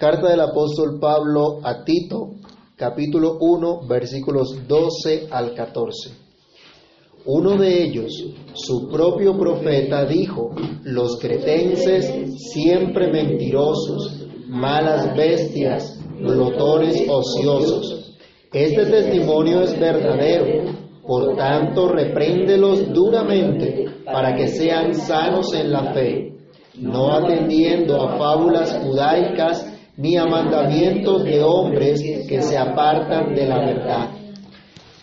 Carta del apóstol Pablo a Tito, capítulo 1, versículos 12 al 14. Uno de ellos, su propio profeta, dijo, los cretenses siempre mentirosos, malas bestias, glotones ociosos. Este testimonio es verdadero, por tanto repréndelos duramente para que sean sanos en la fe, no atendiendo a fábulas judaicas ni a mandamientos de hombres que se apartan de la verdad.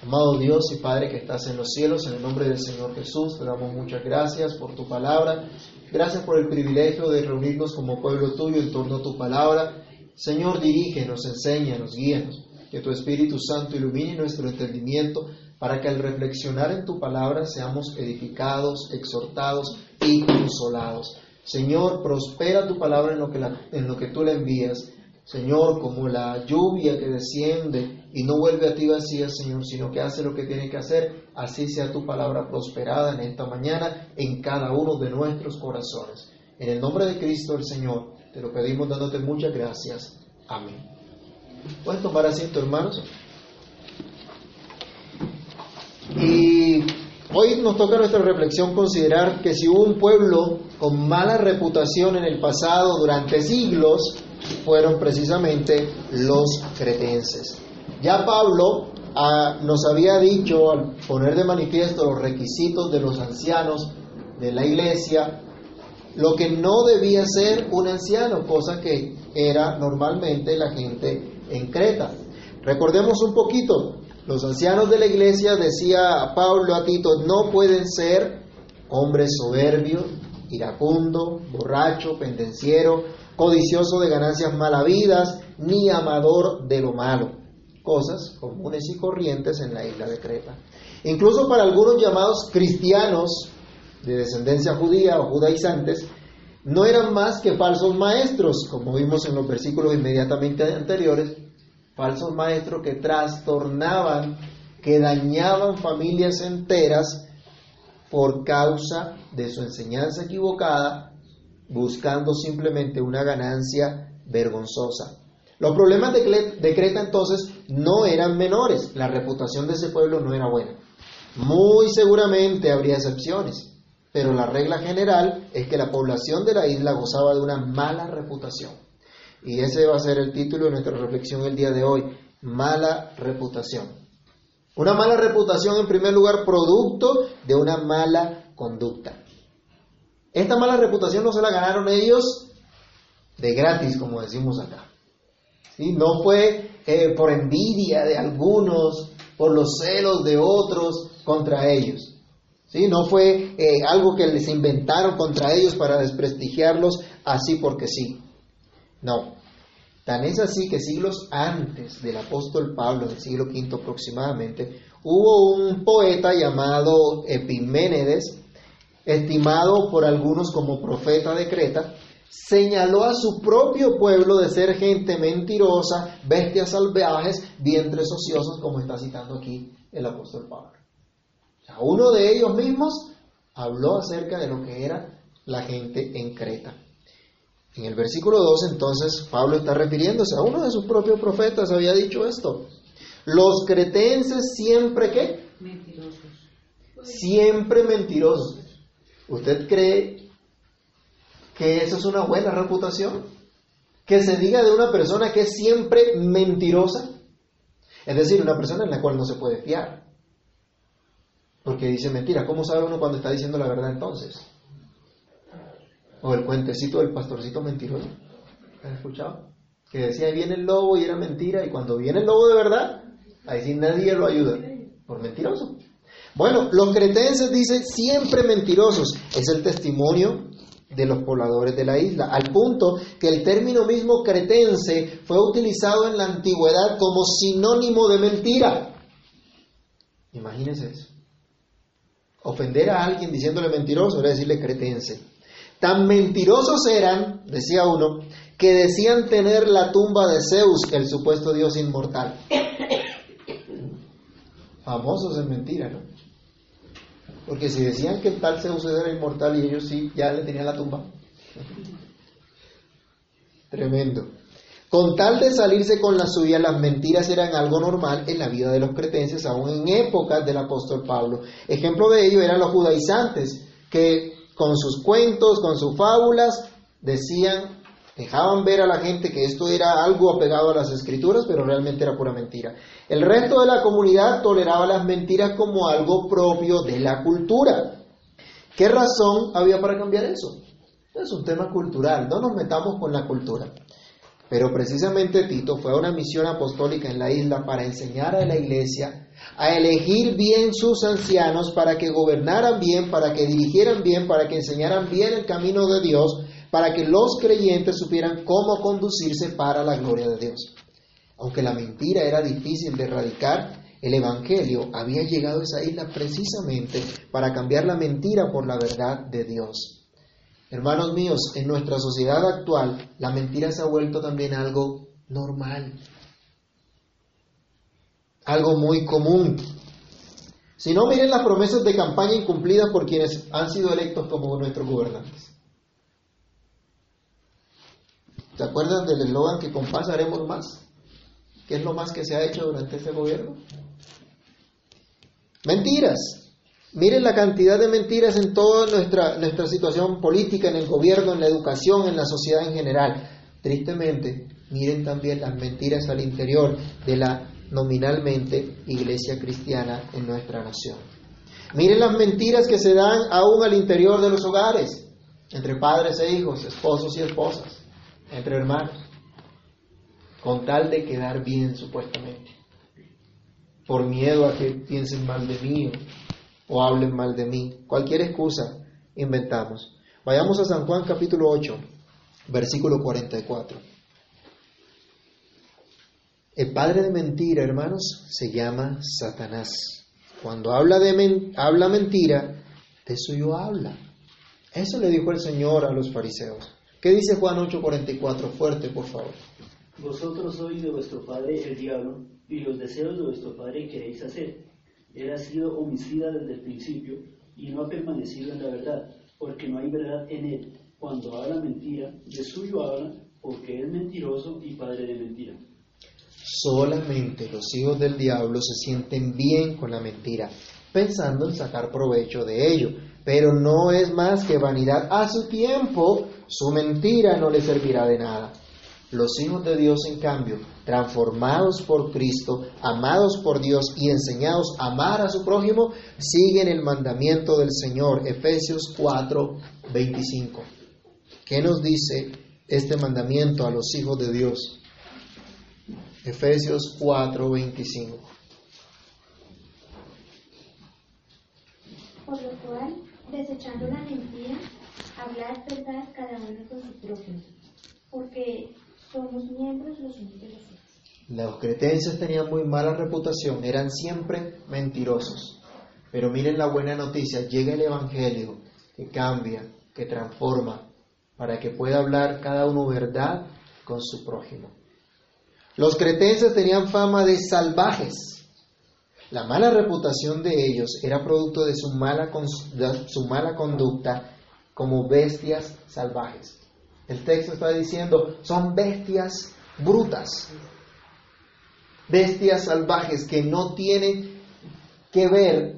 Amado Dios y Padre que estás en los cielos, en el nombre del Señor Jesús, te damos muchas gracias por tu palabra. Gracias por el privilegio de reunirnos como pueblo tuyo en torno a tu palabra. Señor, dirígenos, enséñanos, guíanos. Que tu Espíritu Santo ilumine nuestro entendimiento para que al reflexionar en tu palabra seamos edificados, exhortados y consolados. Señor, prospera tu palabra en lo que, en lo que tú la envías. Señor, como la lluvia que desciende y no vuelve a ti vacía, Señor, sino que hace lo que tiene que hacer, así sea tu palabra prosperada en esta mañana en cada uno de nuestros corazones. En el nombre de Cristo el Señor, te lo pedimos dándote muchas gracias. Amén. ¿Puedes tomar asiento, hermanos? Y Hoy nos toca nuestra reflexión considerar que si hubo un pueblo con mala reputación en el pasado durante siglos, fueron precisamente los cretenses. Ya Pablo ah, nos había dicho al poner de manifiesto los requisitos de los ancianos de la iglesia, lo que no debía ser un anciano, cosa que era normalmente la gente en Creta. Recordemos un poquito, los ancianos de la iglesia, decía a Pablo a Tito, no pueden ser hombres soberbios, iracundo, borracho, pendenciero, codicioso de ganancias malavidas, ni amador de lo malo. Cosas comunes y corrientes en la isla de Creta. Incluso para algunos llamados cristianos de descendencia judía o judaizantes, no eran más que falsos maestros, como vimos en los versículos inmediatamente anteriores, falsos maestros que trastornaban, que dañaban familias enteras por causa de su enseñanza equivocada, buscando simplemente una ganancia vergonzosa. Los problemas de Creta entonces no eran menores, la reputación de ese pueblo no era buena. Muy seguramente habría excepciones, pero la regla general es que la población de la isla gozaba de una mala reputación. Y ese va a ser el título de nuestra reflexión el día de hoy, mala reputación. Una mala reputación, en primer lugar, producto de una mala conducta. Esta mala reputación no se la ganaron ellos de gratis, como decimos acá. ¿Sí? No fue eh, por envidia de algunos, por los celos de otros contra ellos. ¿Sí? No fue eh, algo que les inventaron contra ellos para desprestigiarlos así porque sí. No. Tan es así que siglos antes del apóstol Pablo, del siglo V aproximadamente, hubo un poeta llamado Epiménedes, estimado por algunos como profeta de Creta, señaló a su propio pueblo de ser gente mentirosa, bestias salvajes, vientres ociosos, como está citando aquí el apóstol Pablo. uno de ellos mismos habló acerca de lo que era la gente en Creta. En el versículo 2 entonces Pablo está refiriéndose a uno de sus propios profetas, había dicho esto. Los cretenses siempre qué? Mentirosos. Siempre mentirosos. ¿Usted cree que eso es una buena reputación? Que se diga de una persona que es siempre mentirosa. Es decir, una persona en la cual no se puede fiar. Porque dice mentira. ¿Cómo sabe uno cuando está diciendo la verdad entonces? O el cuentecito del pastorcito mentiroso. ¿Has escuchado? Que decía, ahí viene el lobo y era mentira, y cuando viene el lobo de verdad, ahí sí nadie lo ayuda. Por mentiroso. Bueno, los cretenses dicen siempre mentirosos. Es el testimonio de los pobladores de la isla, al punto que el término mismo cretense fue utilizado en la antigüedad como sinónimo de mentira. Imagínense eso. Ofender a alguien diciéndole mentiroso era decirle cretense. Tan mentirosos eran, decía uno, que decían tener la tumba de Zeus, el supuesto dios inmortal. Famosos en mentira, ¿no? Porque si decían que el tal Zeus era inmortal y ellos sí, ya le tenían la tumba. Tremendo. Con tal de salirse con la suya, las mentiras eran algo normal en la vida de los cretenses, aún en épocas del apóstol Pablo. Ejemplo de ello eran los judaizantes, que con sus cuentos, con sus fábulas, decían, dejaban ver a la gente que esto era algo apegado a las escrituras, pero realmente era pura mentira. El resto de la comunidad toleraba las mentiras como algo propio de la cultura. ¿Qué razón había para cambiar eso? Es un tema cultural, no nos metamos con la cultura. Pero precisamente Tito fue a una misión apostólica en la isla para enseñar a la iglesia a elegir bien sus ancianos para que gobernaran bien, para que dirigieran bien, para que enseñaran bien el camino de Dios, para que los creyentes supieran cómo conducirse para la gloria de Dios. Aunque la mentira era difícil de erradicar, el Evangelio había llegado a esa isla precisamente para cambiar la mentira por la verdad de Dios. Hermanos míos, en nuestra sociedad actual, la mentira se ha vuelto también algo normal, algo muy común. Si no, miren las promesas de campaña incumplidas por quienes han sido electos como nuestros gobernantes. ¿Se acuerdan del eslogan que con paz haremos más? ¿Qué es lo más que se ha hecho durante este gobierno? Mentiras. Miren la cantidad de mentiras en toda nuestra, nuestra situación política, en el gobierno, en la educación, en la sociedad en general. Tristemente, miren también las mentiras al interior de la nominalmente iglesia cristiana en nuestra nación. Miren las mentiras que se dan aún al interior de los hogares, entre padres e hijos, esposos y esposas, entre hermanos, con tal de quedar bien supuestamente, por miedo a que piensen mal de mí o hablen mal de mí. Cualquier excusa inventamos. Vayamos a San Juan capítulo 8, versículo 44. El padre de mentira, hermanos, se llama Satanás. Cuando habla, de habla mentira, de suyo habla. Eso le dijo el Señor a los fariseos. ¿Qué dice Juan 8:44? Fuerte, por favor. Vosotros sois de vuestro padre el diablo, y los deseos de vuestro padre queréis hacer. Él ha sido homicida desde el principio y no ha permanecido en la verdad, porque no hay verdad en él. Cuando habla mentira, de suyo habla, porque es mentiroso y padre de mentira. Solamente los hijos del diablo se sienten bien con la mentira, pensando en sacar provecho de ello, pero no es más que vanidad. A su tiempo, su mentira no le servirá de nada. Los hijos de Dios, en cambio, transformados por Cristo, amados por Dios y enseñados a amar a su prójimo, siguen el mandamiento del Señor. Efesios 4, 25. ¿Qué nos dice este mandamiento a los hijos de Dios? Efesios 4, 25. Por lo cual, desechando la mentira, hablad verdad cada uno con su prójimo, porque somos miembros los unos de los otros. Los cretenses tenían muy mala reputación, eran siempre mentirosos. Pero miren la buena noticia, llega el Evangelio que cambia, que transforma, para que pueda hablar cada uno verdad con su prójimo. Los cretenses tenían fama de salvajes. La mala reputación de ellos era producto de su mala, su mala conducta como bestias salvajes. El texto está diciendo, son bestias brutas, bestias salvajes que no tienen que ver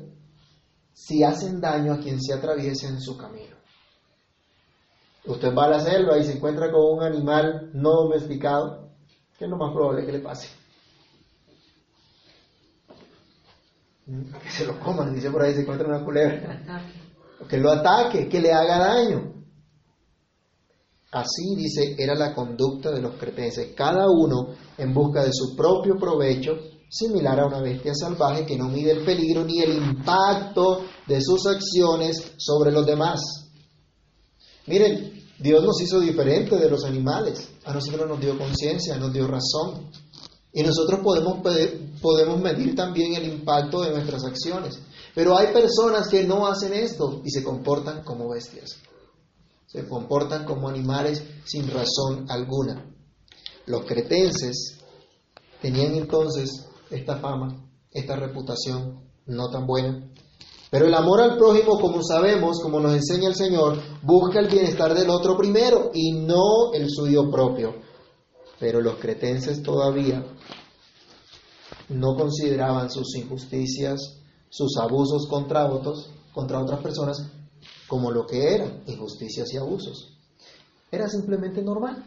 si hacen daño a quien se atraviese en su camino. Usted va a la selva y se encuentra con un animal no domesticado, ¿qué es lo más probable que le pase? Que se lo coman, dice por ahí, se encuentra una culebra. Que lo ataque, que le haga daño. Así, dice, era la conducta de los cretenses, cada uno en busca de su propio provecho, similar a una bestia salvaje que no mide el peligro ni el impacto de sus acciones sobre los demás. Miren, Dios nos hizo diferente de los animales, a nosotros nos dio conciencia, nos dio razón. Y nosotros podemos, podemos medir también el impacto de nuestras acciones. Pero hay personas que no hacen esto y se comportan como bestias se comportan como animales sin razón alguna. Los cretenses tenían entonces esta fama, esta reputación no tan buena. Pero el amor al prójimo, como sabemos, como nos enseña el Señor, busca el bienestar del otro primero y no el suyo propio. Pero los cretenses todavía no consideraban sus injusticias, sus abusos contra otros, contra otras personas, como lo que eran, injusticias y abusos. Era simplemente normal.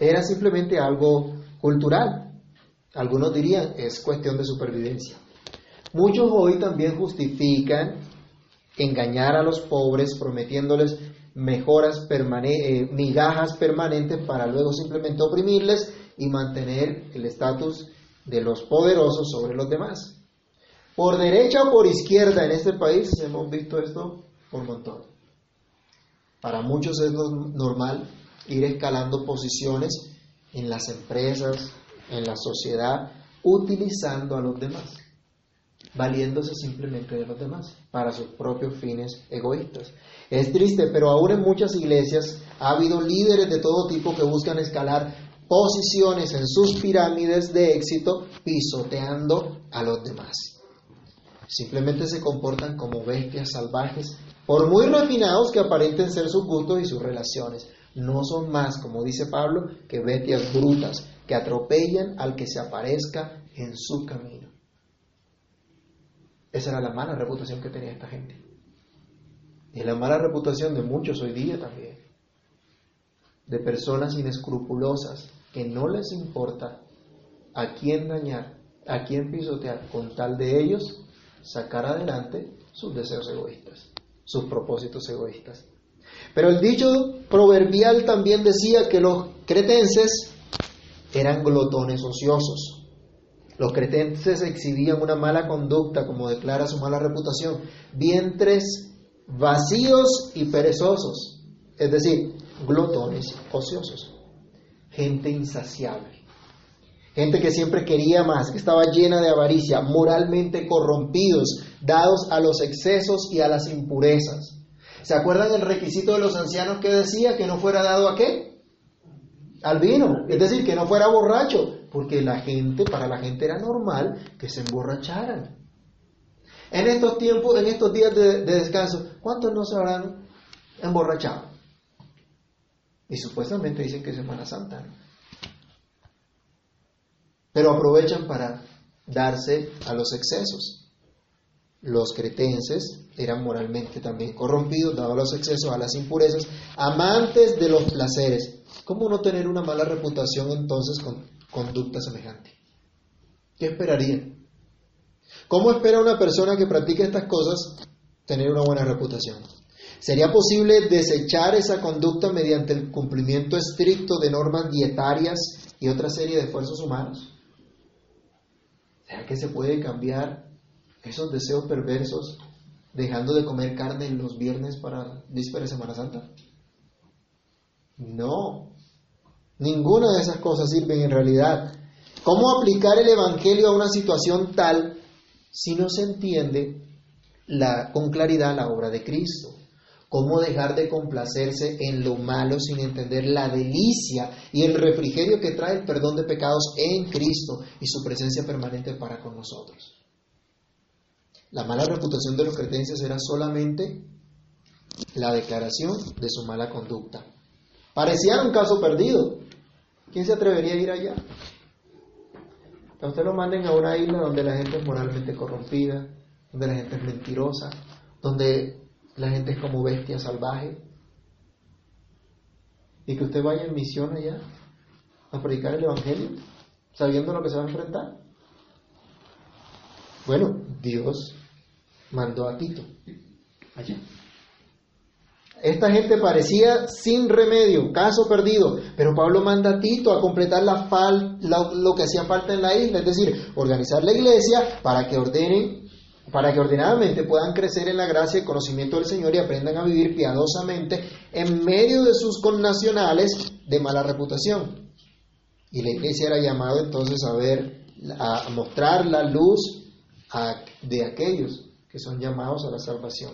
Era simplemente algo cultural. Algunos dirían, es cuestión de supervivencia. Muchos hoy también justifican engañar a los pobres prometiéndoles mejoras eh, migajas permanentes para luego simplemente oprimirles y mantener el estatus de los poderosos sobre los demás. Por derecha o por izquierda en este país hemos visto esto por montón. Para muchos es normal ir escalando posiciones en las empresas, en la sociedad, utilizando a los demás, valiéndose simplemente de los demás para sus propios fines egoístas. Es triste, pero aún en muchas iglesias ha habido líderes de todo tipo que buscan escalar posiciones en sus pirámides de éxito pisoteando a los demás. Simplemente se comportan como bestias salvajes, por muy refinados que aparenten ser sus gustos y sus relaciones. No son más, como dice Pablo, que bestias brutas que atropellan al que se aparezca en su camino. Esa era la mala reputación que tenía esta gente. Y la mala reputación de muchos hoy día también. De personas inescrupulosas que no les importa a quién dañar, a quién pisotear, con tal de ellos sacar adelante sus deseos egoístas, sus propósitos egoístas. Pero el dicho proverbial también decía que los cretenses eran glotones ociosos. Los cretenses exhibían una mala conducta, como declara su mala reputación, vientres vacíos y perezosos, es decir, glotones ociosos, gente insaciable, gente que siempre quería más, que estaba llena de avaricia, moralmente corrompidos, dados a los excesos y a las impurezas. ¿Se acuerdan el requisito de los ancianos que decía que no fuera dado a qué? Al vino, es decir, que no fuera borracho, porque la gente, para la gente era normal que se emborracharan. En estos tiempos, en estos días de, descanso, ¿cuántos no se habrán emborrachado? Y supuestamente dicen que es Semana Santa. Pero aprovechan para darse a los excesos. Los cretenses eran moralmente también corrompidos, daban los excesos a las impurezas, amantes de los placeres. ¿Cómo no tener una mala reputación entonces con conducta semejante? ¿Qué esperarían? ¿Cómo espera una persona que practica estas cosas tener una buena reputación? ¿Sería posible desechar esa conducta mediante el cumplimiento estricto de normas dietarias y otra serie de esfuerzos humanos? ¿Será que se puede cambiar esos deseos perversos dejando de comer carne los viernes para víspera de Semana Santa? No, ninguna de esas cosas sirven en realidad. ¿Cómo aplicar el Evangelio a una situación tal si no se entiende con claridad la obra de Cristo? ¿Cómo dejar de complacerse en lo malo sin entender la delicia y el refrigerio que trae el perdón de pecados en Cristo y su presencia permanente para con nosotros? La mala reputación de los cretenses era solamente la declaración de su mala conducta. Parecía un caso perdido. ¿Quién se atrevería a ir allá? A usted lo manden a una isla donde la gente es moralmente corrompida, donde la gente es mentirosa, donde la gente es como bestia salvaje. Y que usted vaya en misión allá a predicar el Evangelio, sabiendo lo que se va a enfrentar. Bueno, Dios mandó a Tito allá. Esta gente parecía sin remedio, caso perdido, pero Pablo manda a Tito a completar la fal, lo que hacía falta en la isla, es decir, organizar la iglesia para que ordenen, para que ordenadamente puedan crecer en la gracia y conocimiento del Señor y aprendan a vivir piadosamente en medio de sus connacionales de mala reputación. Y la iglesia era llamada entonces a ver, a mostrar la luz de aquellos que son llamados a la salvación.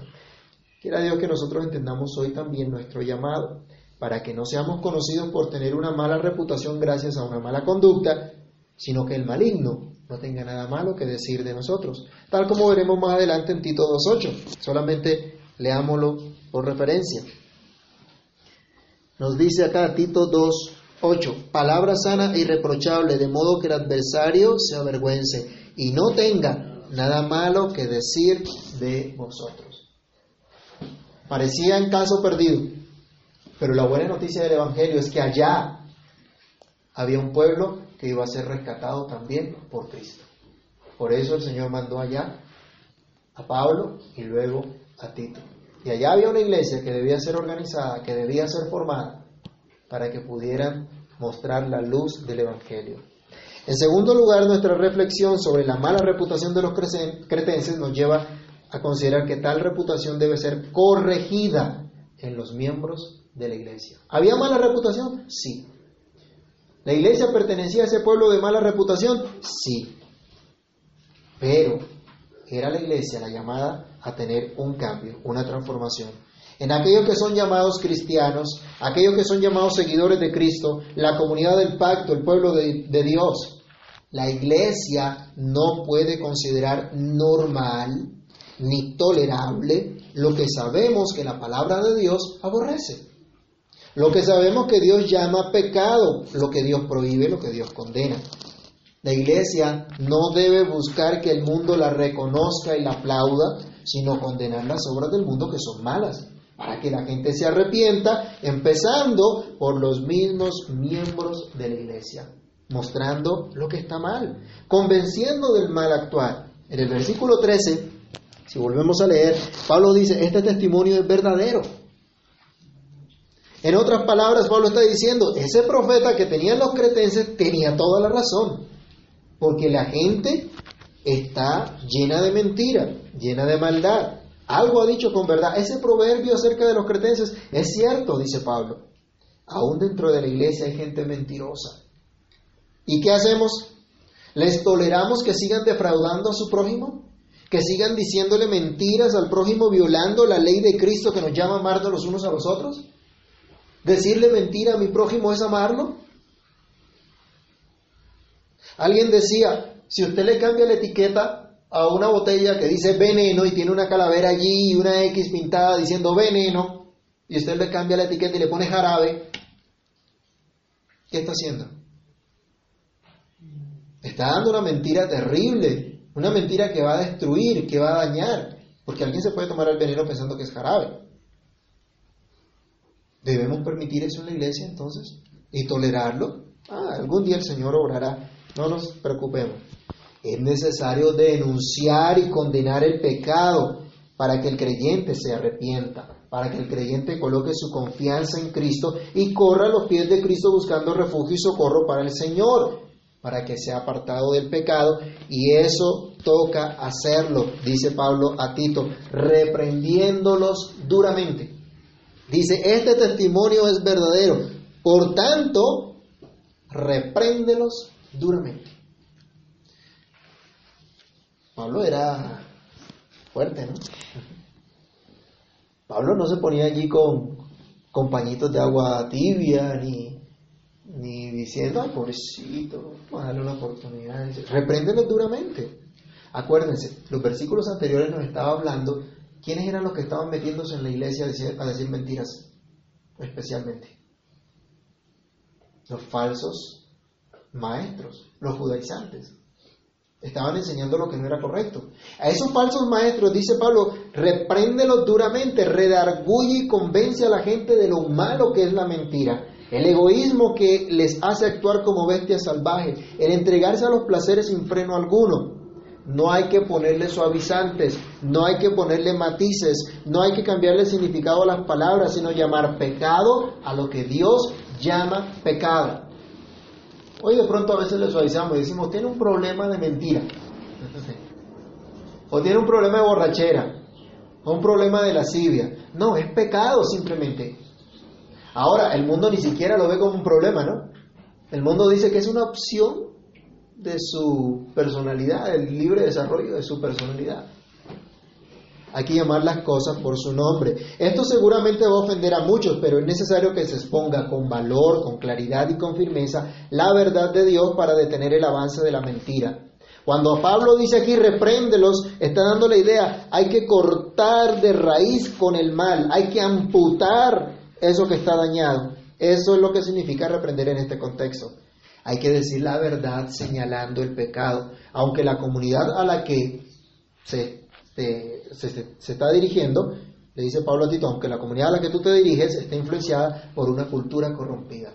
Quiera Dios que nosotros entendamos hoy también nuestro llamado, para que no seamos conocidos por tener una mala reputación gracias a una mala conducta, sino que el maligno no tenga nada malo que decir de nosotros, tal como veremos más adelante en Tito 2.8. Solamente leámoslo por referencia. Nos dice acá Tito 2, 8. Palabra sana e irreprochable, de modo que el adversario se avergüence y no tenga nada malo que decir de vosotros. Parecía en caso perdido, pero la buena noticia del Evangelio es que allá había un pueblo que iba a ser rescatado también por Cristo. Por eso el Señor mandó allá a Pablo y luego a Tito. Y allá había una iglesia que debía ser organizada, que debía ser formada, para que pudieran mostrar la luz del Evangelio. En segundo lugar, nuestra reflexión sobre la mala reputación de los cretenses nos lleva a considerar que tal reputación debe ser corregida en los miembros de la iglesia. ¿Había mala reputación? Sí. ¿La iglesia pertenecía a ese pueblo de mala reputación? Sí. Pero era la iglesia la llamada a tener un cambio, una transformación. En aquellos que son llamados cristianos, aquellos que son llamados seguidores de Cristo, la comunidad del pacto, el pueblo de, de Dios, la iglesia no puede considerar normal ni tolerable lo que sabemos que la palabra de Dios aborrece. Lo que sabemos que Dios llama pecado, lo que Dios prohíbe, lo que Dios condena. La iglesia no debe buscar que el mundo la reconozca y la aplauda, sino condenar las obras del mundo que son malas, para que la gente se arrepienta, empezando por los mismos miembros de la iglesia, mostrando lo que está mal, convenciendo del mal actuar. En el versículo 13, si volvemos a leer, Pablo dice, este testimonio es verdadero. En otras palabras, Pablo está diciendo, ese profeta que tenían los cretenses tenía toda la razón, porque la gente está llena de mentira, llena de maldad. Algo ha dicho con verdad. Ese proverbio acerca de los cretenses es cierto, dice Pablo. Aún dentro de la iglesia hay gente mentirosa. ¿Y qué hacemos? ¿Les toleramos que sigan defraudando a su prójimo? ¿Que sigan diciéndole mentiras al prójimo violando la ley de Cristo que nos llama a amarnos los unos a los otros? ¿Decirle mentira a mi prójimo es amarlo? Alguien decía, si usted le cambia la etiqueta a una botella que dice veneno y tiene una calavera allí y una X pintada diciendo veneno, y usted le cambia la etiqueta y le pone jarabe, ¿qué está haciendo? Está dando una mentira terrible, una mentira que va a destruir, que va a dañar, porque alguien se puede tomar el veneno pensando que es jarabe. ¿Debemos permitir eso en la iglesia entonces? ¿Y tolerarlo? Ah, algún día el Señor obrará. No nos preocupemos. Es necesario denunciar y condenar el pecado para que el creyente se arrepienta, para que el creyente coloque su confianza en Cristo y corra a los pies de Cristo buscando refugio y socorro para el Señor, para que sea apartado del pecado. Y eso toca hacerlo, dice Pablo a Tito, reprendiéndolos duramente. Dice, este testimonio es verdadero. Por tanto, repréndelos duramente. Pablo era fuerte, ¿no? Pablo no se ponía allí con, con pañitos de agua tibia, ni, ni diciendo, ay, pobrecito, vamos a darle una oportunidad. Repréndelos duramente. Acuérdense, los versículos anteriores nos estaba hablando ¿Quiénes eran los que estaban metiéndose en la iglesia a decir, mentiras? Especialmente. Los falsos maestros, los judaizantes. Estaban enseñando lo que no era correcto. A esos falsos maestros, dice Pablo, repréndelos duramente, redarguye y convence a la gente de lo malo que es la mentira. El egoísmo que les hace actuar como bestias salvajes, el entregarse a los placeres sin freno alguno, no hay que ponerle suavizantes, no hay que ponerle matices, no hay que cambiarle significado a las palabras, sino llamar pecado a lo que Dios llama pecado. Hoy de pronto a veces le suavizamos y decimos, tiene un problema de mentira, o tiene un problema de borrachera, o un problema de lascivia. No, es pecado simplemente. Ahora, el mundo ni siquiera lo ve como un problema, ¿no? El mundo dice que es una opción de su personalidad, el libre desarrollo de su personalidad. Hay que llamar las cosas por su nombre. Esto seguramente va a ofender a muchos, pero es necesario que se exponga con valor, con claridad y con firmeza la verdad de Dios para detener el avance de la mentira. Cuando Pablo dice aquí repréndelos, está dando la idea, hay que cortar de raíz con el mal, hay que amputar eso que está dañado. Eso es lo que significa reprender en este contexto. Hay que decir la verdad señalando el pecado, aunque la comunidad a la que se, se, está dirigiendo, le dice Pablo a Tito, aunque la comunidad a la que tú te diriges esté influenciada por una cultura corrompida.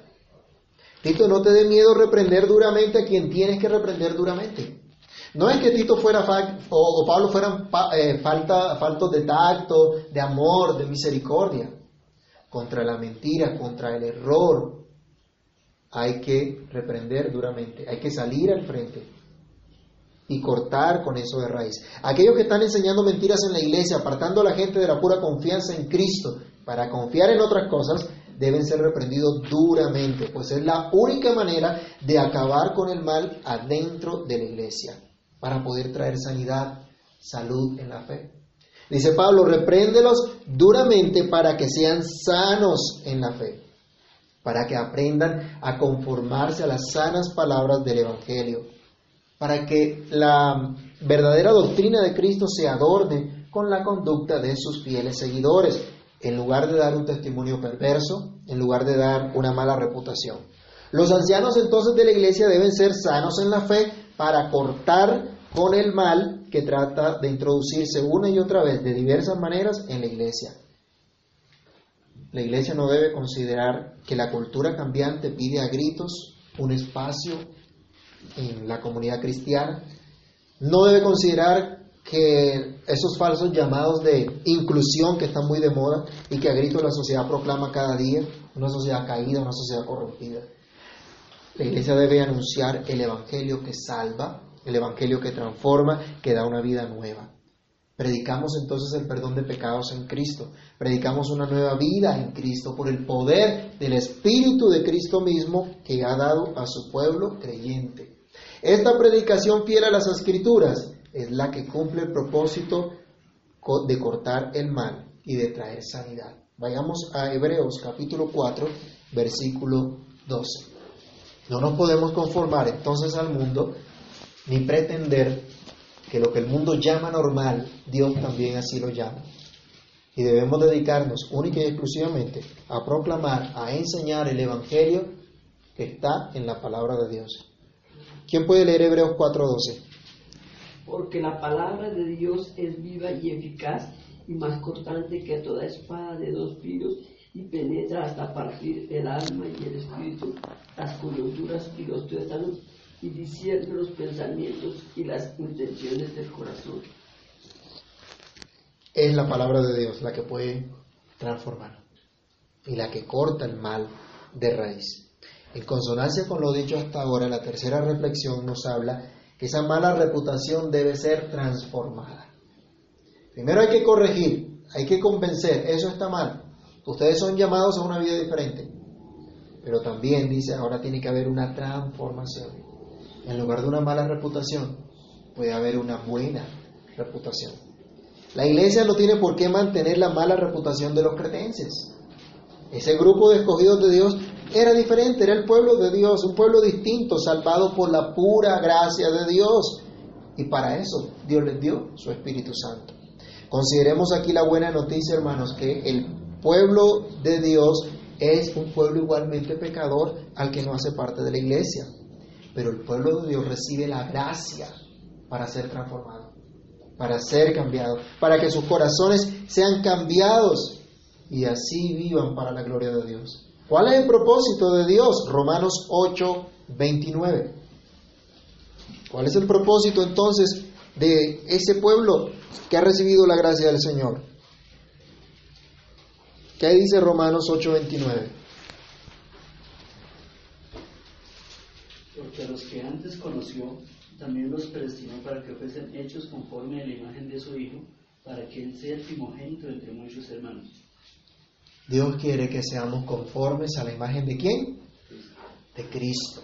Tito, no te dé miedo reprender duramente a quien tienes que reprender duramente. No es que Tito fuera o, Pablo fueran eh, falta, faltos de tacto, de amor, de misericordia. Contra la mentira, contra el error, hay que reprender duramente, hay que salir al frente y cortar con eso de raíz. Aquellos que están enseñando mentiras en la iglesia, apartando a la gente de la pura confianza en Cristo para confiar en otras cosas, deben ser reprendidos duramente, pues es la única manera de acabar con el mal adentro de la iglesia, para poder traer sanidad, salud en la fe. Dice Pablo, repréndelos duramente para que sean sanos en la fe, para que aprendan a conformarse a las sanas palabras del Evangelio, para que la verdadera doctrina de Cristo se adorne con la conducta de sus fieles seguidores en lugar de dar un testimonio perverso, en lugar de dar una mala reputación. Los ancianos entonces de la iglesia deben ser sanos en la fe para cortar con el mal que trata de introducirse una y otra vez de diversas maneras en la iglesia. La iglesia no debe considerar que la cultura cambiante pide a gritos un espacio en la comunidad cristiana. No debe considerar que esos falsos llamados de inclusión que están muy de moda y que a grito la sociedad proclama cada día, una sociedad caída, una sociedad corrompida. La iglesia debe anunciar el Evangelio que salva, el Evangelio que transforma, que da una vida nueva. Predicamos entonces el perdón de pecados en Cristo. Predicamos una nueva vida en Cristo por el poder del Espíritu de Cristo mismo que ha dado a su pueblo creyente. Esta predicación fiel a las Escrituras es la que cumple el propósito de cortar el mal y de traer sanidad. Vayamos a Hebreos capítulo 4, versículo 12. No nos podemos conformar entonces al mundo ni pretender que lo que el mundo llama normal, Dios también así lo llama. Y debemos dedicarnos única y exclusivamente a proclamar, a enseñar el Evangelio que está en la palabra de Dios. ¿Quién puede leer Hebreos 4:12? porque la palabra de Dios es viva y eficaz y más cortante que toda espada de dos filos y penetra hasta partir el alma y el espíritu, las coyunturas y los tuétanos y discierne los pensamientos y las intenciones del corazón. Es la palabra de Dios la que puede transformar y la que corta el mal de raíz. En consonancia con lo dicho hasta ahora, la tercera reflexión nos habla que esa mala reputación debe ser transformada. Primero hay que corregir, hay que convencer, eso está mal. Ustedes son llamados a una vida diferente. Pero también dice, ahora tiene que haber una transformación. En lugar de una mala reputación, puede haber una buena reputación. La iglesia no tiene por qué mantener la mala reputación de los cretenses. Ese grupo de escogidos de Dios era diferente, era el pueblo de Dios, un pueblo distinto, salvado por la pura gracia de Dios. Y para eso Dios les dio su Espíritu Santo. Consideremos aquí la buena noticia, hermanos, que el pueblo de Dios es un pueblo igualmente pecador al que no hace parte de la iglesia. Pero el pueblo de Dios recibe la gracia para ser transformado, para ser cambiado, para que sus corazones sean cambiados y así vivan para la gloria de Dios. ¿Cuál es el propósito de Dios? Romanos 8, 29. ¿Cuál es el propósito entonces de ese pueblo que ha recibido la gracia del Señor? ¿Qué dice Romanos 8, 29? Porque a los que antes conoció, también los predestinó para que fuesen hechos conforme a la imagen de su Hijo, para que Él sea el primogénito entre muchos hermanos. Dios quiere que seamos conformes a la imagen de quién? De Cristo.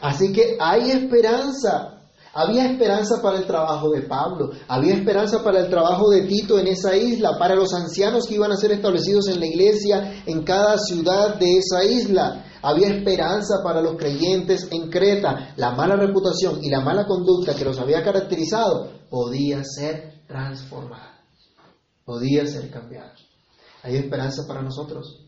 Así que hay esperanza. Había esperanza para el trabajo de Pablo, había esperanza para el trabajo de Tito en esa isla, para los ancianos que iban a ser establecidos en la iglesia en cada ciudad de esa isla. Había esperanza para los creyentes en Creta. La mala reputación y la mala conducta que los había caracterizado podía ser transformada, podía ser cambiada. ¿Hay esperanza para nosotros?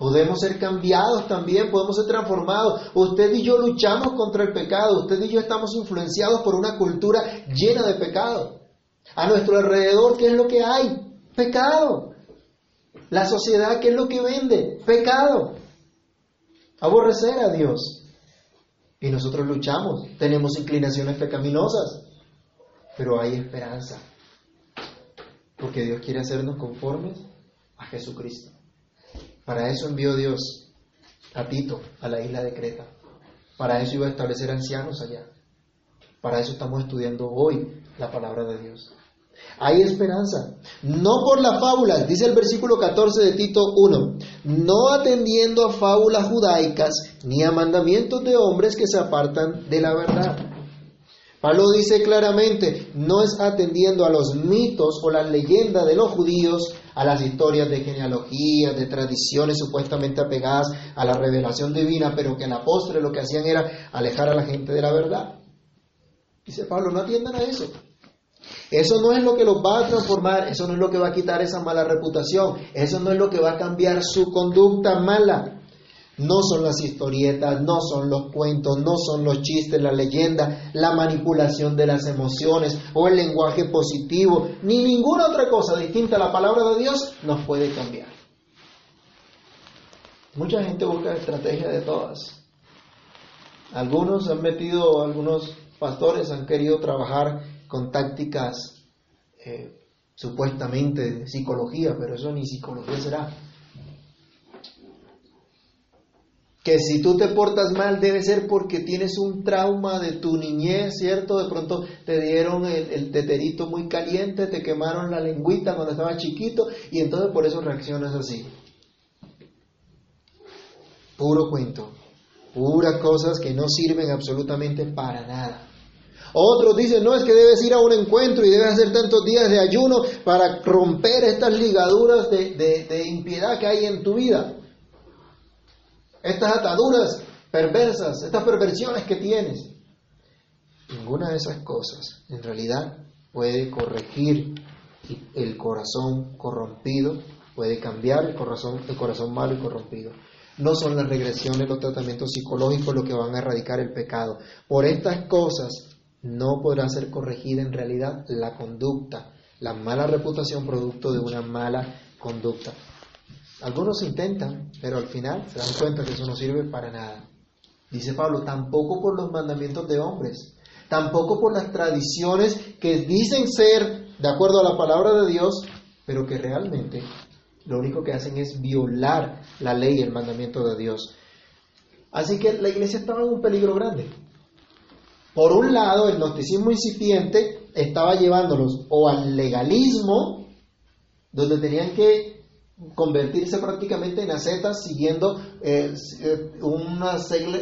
Podemos ser cambiados también, podemos ser transformados. Usted y yo luchamos contra el pecado, usted y yo estamos influenciados por una cultura llena de pecado. A nuestro alrededor, ¿qué es lo que hay? Pecado. La sociedad, ¿qué es lo que vende? Pecado. Aborrecer a Dios. Y nosotros luchamos, tenemos inclinaciones pecaminosas, pero hay esperanza. Porque Dios quiere hacernos conformes a Jesucristo. Para eso envió Dios a Tito a la isla de Creta. Para eso iba a establecer ancianos allá. Para eso estamos estudiando hoy la palabra de Dios. Hay esperanza. No por las fábulas, dice el versículo 14 de Tito 1, no atendiendo a fábulas judaicas ni a mandamientos de hombres que se apartan de la verdad Pablo dice claramente, no es atendiendo a los mitos o las leyendas de los judíos, a las historias de genealogías, de tradiciones supuestamente apegadas a la revelación divina, pero que en la postre lo que hacían era alejar a la gente de la verdad. Dice Pablo, no atiendan a eso. Eso no es lo que los va a transformar, eso no es lo que va a quitar esa mala reputación, eso no es lo que va a cambiar su conducta mala. No son las historietas, no son los cuentos, no son los chistes, la leyenda, la manipulación de las emociones o el lenguaje positivo, ni ninguna otra cosa distinta a la palabra de Dios nos puede cambiar. Mucha gente busca estrategia de todas. Algunos han metido, algunos pastores han querido trabajar con tácticas eh, supuestamente de psicología, pero eso ni psicología será. que si tú te portas mal debe ser porque tienes un trauma de tu niñez, ¿cierto? De pronto te dieron el, teterito muy caliente, te quemaron la lengüita cuando estabas chiquito y entonces por eso reaccionas así. Puro cuento, puras cosas que no sirven absolutamente para nada. Otros dicen, no, es que debes ir a un encuentro y debes hacer tantos días de ayuno para romper estas ligaduras de, de impiedad que hay en tu vida estas ataduras perversas, estas perversiones que tienes. Ninguna de esas cosas en realidad puede corregir el corazón corrompido, puede cambiar el corazón, el corazón malo y corrompido. No son las regresiones, los tratamientos psicológicos los que van a erradicar el pecado. Por estas cosas no podrá ser corregida en realidad la conducta, la mala reputación producto de una mala conducta. Algunos intentan, pero al final se dan cuenta que eso no sirve para nada. Dice Pablo, tampoco por los mandamientos de hombres, tampoco por las tradiciones que dicen ser de acuerdo a la palabra de Dios, pero que realmente lo único que hacen es violar la ley y el mandamiento de Dios. Así que la iglesia estaba en un peligro grande. Por un lado, el gnosticismo incipiente estaba llevándolos o al legalismo, donde tenían que convertirse prácticamente en acetas siguiendo eh, eh, una,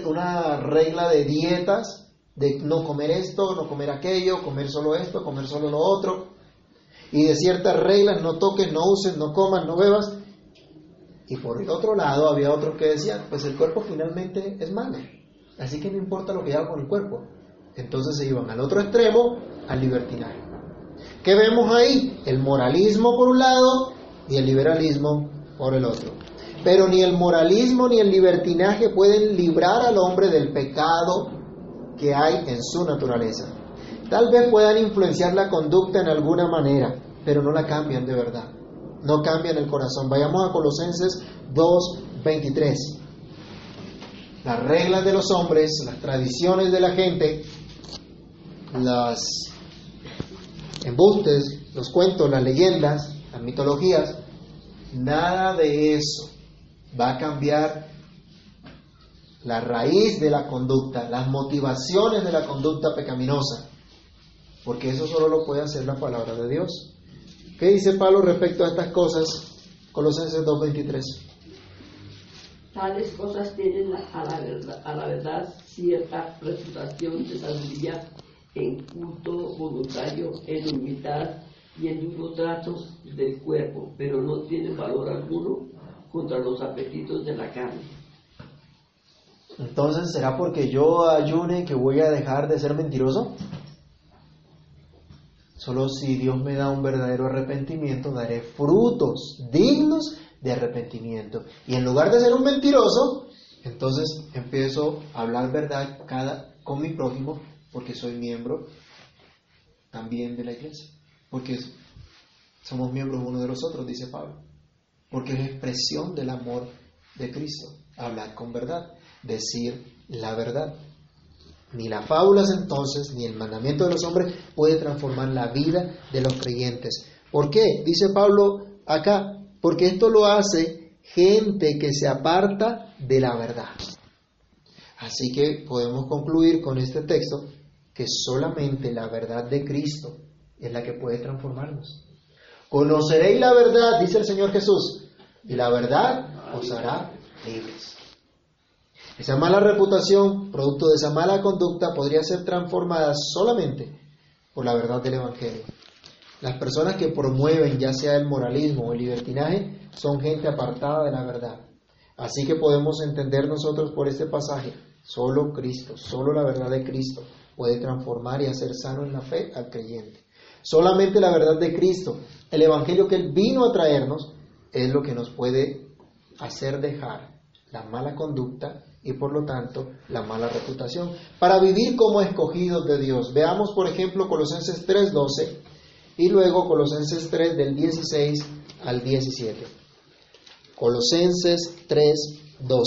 una regla de dietas, de no comer esto, no comer aquello, comer solo esto, comer solo lo otro, y de ciertas reglas, no toques, no uses, no comas, no bebas. Y por el otro lado había otros que decían, pues el cuerpo finalmente es malo, así que no importa lo que haga con el cuerpo. Entonces se iban al otro extremo, al libertinaje. ¿Qué vemos ahí? El moralismo por un lado y el liberalismo por el otro. Pero ni el moralismo ni el libertinaje pueden librar al hombre del pecado que hay en su naturaleza. Tal vez puedan influenciar la conducta en alguna manera, pero no la cambian de verdad. No cambian el corazón. Vayamos a Colosenses 2:23. Las reglas de los hombres, las tradiciones de la gente, las embustes, los cuentos, las leyendas, las mitologías, nada de eso va a cambiar la raíz de la conducta, las motivaciones de la conducta pecaminosa, porque eso solo lo puede hacer la palabra de Dios. ¿Qué dice Pablo respecto a estas cosas? Colosenses 2.23. Tales cosas tienen a la, verdad, a la verdad cierta reputación de sabiduría en culto voluntario, en humildad y el duro trato del cuerpo, pero no tiene valor alguno contra los apetitos de la carne. Entonces, ¿será porque yo ayune que voy a dejar de ser mentiroso? Solo si Dios me da un verdadero arrepentimiento, daré frutos dignos de arrepentimiento. Y en lugar de ser un mentiroso, entonces empiezo a hablar verdad cada, con mi prójimo porque soy miembro también de la iglesia. Porque somos miembros uno de los otros, dice Pablo. Porque es expresión del amor de Cristo. Hablar con verdad, decir la verdad. Ni las fábulas entonces, ni el mandamiento de los hombres puede transformar la vida de los creyentes. ¿Por qué? Dice Pablo acá, porque esto lo hace gente que se aparta de la verdad. Así que podemos concluir con este texto que solamente la verdad de Cristo es la que puede transformarnos. Conoceréis la verdad, dice el Señor Jesús, y la verdad os hará libres. Esa mala reputación, producto de esa mala conducta, podría ser transformada solamente por la verdad del Evangelio. Las personas que promueven ya sea el moralismo o el libertinaje son gente apartada de la verdad. Así que podemos entender nosotros por este pasaje, solo Cristo, solo la verdad de Cristo puede transformar y hacer sano en la fe al creyente. Solamente la verdad de Cristo, el Evangelio que Él vino a traernos, es lo que nos puede hacer dejar la mala conducta y por lo tanto la mala reputación, para vivir como escogidos de Dios. Veamos por ejemplo Colosenses 3.12 y luego Colosenses 3 del 16 al 17. Colosenses 3.12.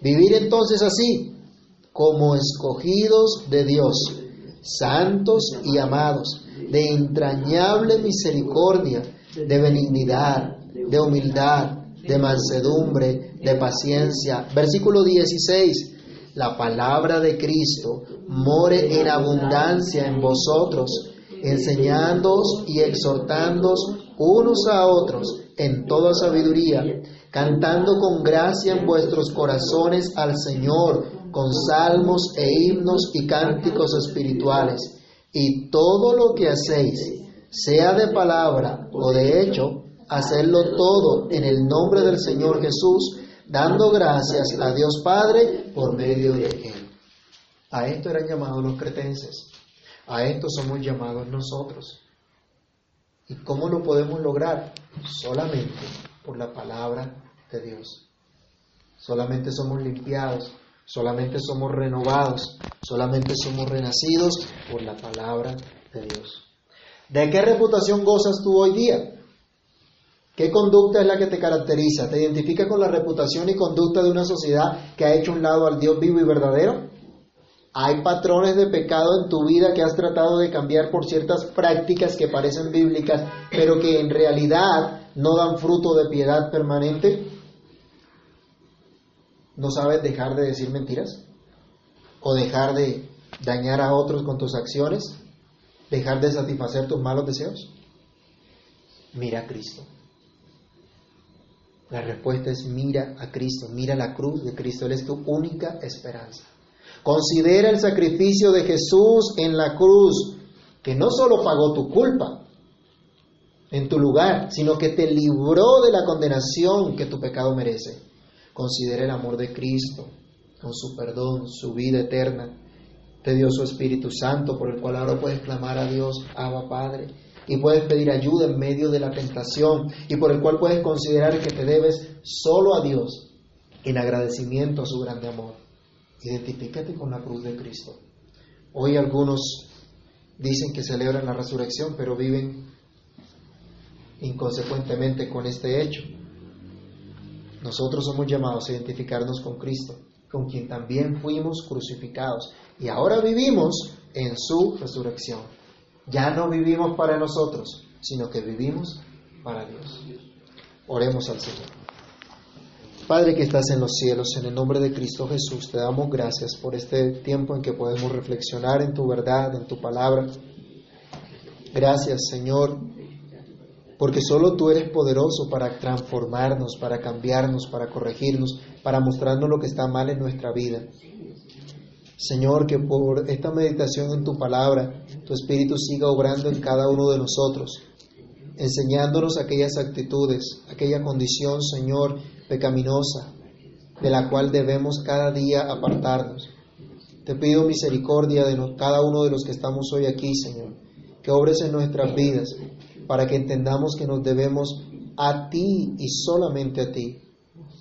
Vivir entonces así, como escogidos de Dios, santos y amados, de entrañable misericordia, de benignidad, de humildad, de mansedumbre, de paciencia. Versículo 16. La palabra de Cristo more en abundancia en vosotros, enseñándoos y exhortándoos unos a otros en toda sabiduría, cantando con gracia en vuestros corazones al Señor, con salmos e himnos y cánticos espirituales. Y todo lo que hacéis, sea de palabra o de hecho, hacerlo todo en el nombre del Señor Jesús, dando gracias a Dios Padre por medio de Él. A esto eran llamados los cretenses. A esto somos llamados nosotros. ¿Y cómo lo podemos lograr? Solamente por la palabra de Dios. Solamente somos limpiados, solamente somos renovados, solamente somos renacidos por la palabra de Dios. ¿De qué reputación gozas tú hoy día? ¿Qué conducta es la que te caracteriza? ¿Te identifica con la reputación y conducta de una sociedad que ha hecho un lado al Dios vivo y verdadero? ¿Hay patrones de pecado en tu vida que has tratado de cambiar por ciertas prácticas que parecen bíblicas, pero que en realidad no dan fruto de piedad permanente? ¿No sabes dejar de decir mentiras? ¿O dejar de dañar a otros con tus acciones? ¿Dejar de satisfacer tus malos deseos? Mira a Cristo. La respuesta es mira a Cristo, mira la cruz de Cristo, Él es tu única esperanza. Considera el sacrificio de Jesús en la cruz, que no solo pagó tu culpa en tu lugar, sino que te libró de la condenación que tu pecado merece. Considera el amor de Cristo, con su perdón, su vida eterna. Te dio su Espíritu Santo, por el cual ahora puedes clamar a Dios, Abba Padre y puedes pedir ayuda en medio de la tentación y por el cual puedes considerar que te debes solo a Dios en agradecimiento a su grande amor. Identifícate con la cruz de Cristo. Hoy algunos dicen que celebran la resurrección, pero viven inconsecuentemente con este hecho. Nosotros somos llamados a identificarnos con Cristo, con quien también fuimos crucificados y ahora vivimos en su resurrección. Ya no vivimos para nosotros, sino que vivimos para Dios. Oremos al Señor. Padre que estás en los cielos, en el nombre de Cristo Jesús, te damos gracias por este tiempo en que podemos reflexionar en tu verdad, en tu palabra. Gracias, Señor, porque solo tú eres poderoso para transformarnos, para cambiarnos, para corregirnos, para mostrarnos lo que está mal en nuestra vida. Señor, que por esta meditación en tu palabra, tu Espíritu siga obrando en cada uno de nosotros, enseñándonos aquellas actitudes, aquella condición, Señor, pecaminosa, de la cual debemos cada día apartarnos. Te pido misericordia de cada uno de los que estamos hoy aquí, Señor, que obres en nuestras vidas, para que entendamos que nos debemos a ti y solamente a ti,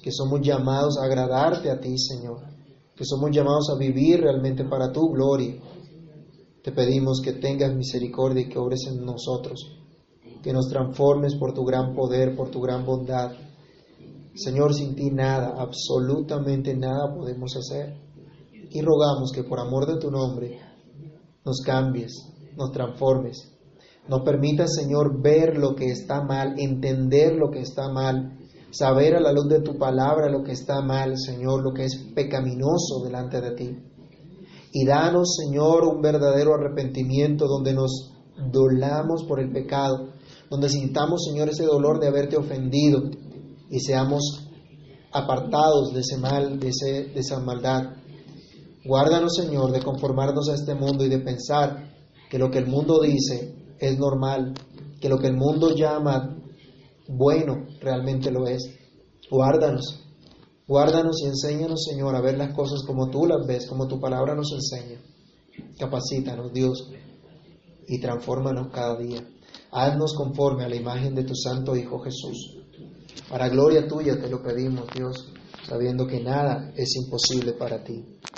que somos llamados a agradarte a ti, Señor, que somos llamados a vivir realmente para tu gloria. Te pedimos que tengas misericordia y que obres en nosotros, que nos transformes por tu gran poder, por tu gran bondad. Señor, sin ti nada, absolutamente nada podemos hacer. Y rogamos que por amor de tu nombre nos cambies, nos transformes. Nos permitas, Señor, ver lo que está mal, entender lo que está mal, saber a la luz de tu palabra lo que está mal, Señor, lo que es pecaminoso delante de ti. Y danos, Señor, un verdadero arrepentimiento donde nos dolamos por el pecado, donde sintamos, Señor, ese dolor de haberte ofendido y seamos apartados de ese mal, de, ese, de esa maldad. Guárdanos, Señor, de conformarnos a este mundo y de pensar que lo que el mundo dice es normal, que lo que el mundo llama bueno realmente lo es. Guárdanos, guárdanos y enséñanos, Señor, a ver las cosas como tú las ves, como tu palabra nos enseña. Capacítanos, Dios, y transfórmanos cada día. Haznos conforme a la imagen de tu Santo Hijo Jesús. Para gloria tuya te lo pedimos, Dios, sabiendo que nada es imposible para ti.